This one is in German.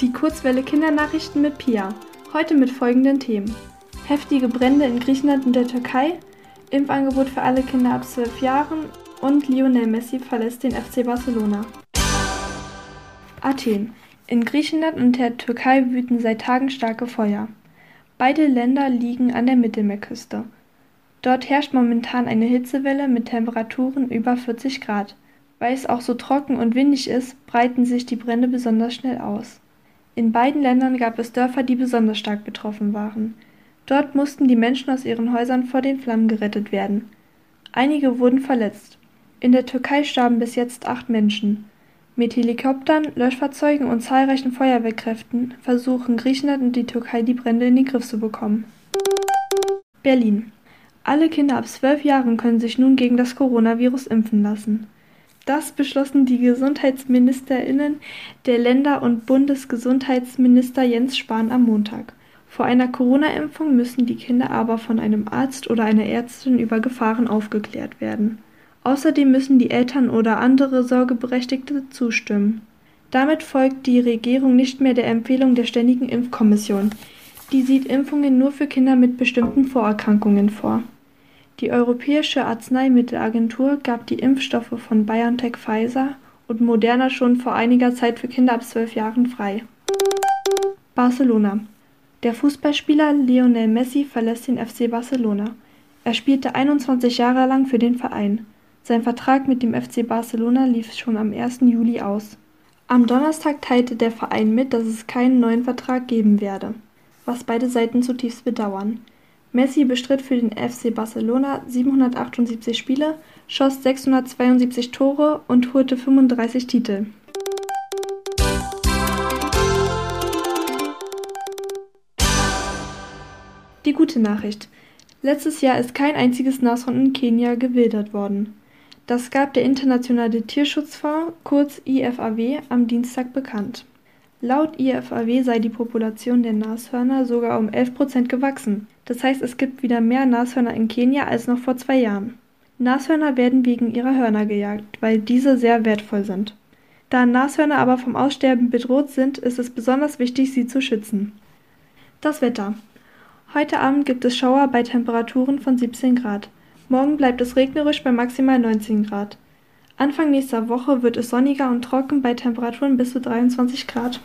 Die Kurzwelle Kindernachrichten mit Pia. Heute mit folgenden Themen. Heftige Brände in Griechenland und der Türkei, Impfangebot für alle Kinder ab 12 Jahren und Lionel Messi verlässt den FC Barcelona. Athen. In Griechenland und der Türkei wüten seit Tagen starke Feuer. Beide Länder liegen an der Mittelmeerküste. Dort herrscht momentan eine Hitzewelle mit Temperaturen über 40 Grad. Weil es auch so trocken und windig ist, breiten sich die Brände besonders schnell aus. In beiden Ländern gab es Dörfer, die besonders stark betroffen waren. Dort mussten die Menschen aus ihren Häusern vor den Flammen gerettet werden. Einige wurden verletzt. In der Türkei starben bis jetzt acht Menschen. Mit Helikoptern, Löschfahrzeugen und zahlreichen Feuerwehrkräften versuchen Griechenland und die Türkei die Brände in den Griff zu bekommen. Berlin. Alle Kinder ab zwölf Jahren können sich nun gegen das Coronavirus impfen lassen. Das beschlossen die Gesundheitsministerinnen der Länder und Bundesgesundheitsminister Jens Spahn am Montag. Vor einer Corona-Impfung müssen die Kinder aber von einem Arzt oder einer Ärztin über Gefahren aufgeklärt werden. Außerdem müssen die Eltern oder andere Sorgeberechtigte zustimmen. Damit folgt die Regierung nicht mehr der Empfehlung der Ständigen Impfkommission. Die sieht Impfungen nur für Kinder mit bestimmten Vorerkrankungen vor. Die Europäische Arzneimittelagentur gab die Impfstoffe von BioNTech Pfizer und Moderna schon vor einiger Zeit für Kinder ab zwölf Jahren frei. Barcelona. Der Fußballspieler Lionel Messi verlässt den FC Barcelona. Er spielte 21 Jahre lang für den Verein. Sein Vertrag mit dem FC Barcelona lief schon am 1. Juli aus. Am Donnerstag teilte der Verein mit, dass es keinen neuen Vertrag geben werde, was beide Seiten zutiefst bedauern. Messi bestritt für den FC Barcelona 778 Spiele, schoss 672 Tore und holte 35 Titel. Die gute Nachricht. Letztes Jahr ist kein einziges Nashorn in Kenia gewildert worden. Das gab der Internationale Tierschutzfonds, kurz IFAW, am Dienstag bekannt. Laut IFAW sei die Population der Nashörner sogar um 11 Prozent gewachsen. Das heißt, es gibt wieder mehr Nashörner in Kenia als noch vor zwei Jahren. Nashörner werden wegen ihrer Hörner gejagt, weil diese sehr wertvoll sind. Da Nashörner aber vom Aussterben bedroht sind, ist es besonders wichtig, sie zu schützen. Das Wetter. Heute Abend gibt es Schauer bei Temperaturen von 17 Grad. Morgen bleibt es regnerisch bei maximal 19 Grad. Anfang nächster Woche wird es sonniger und trocken bei Temperaturen bis zu 23 Grad.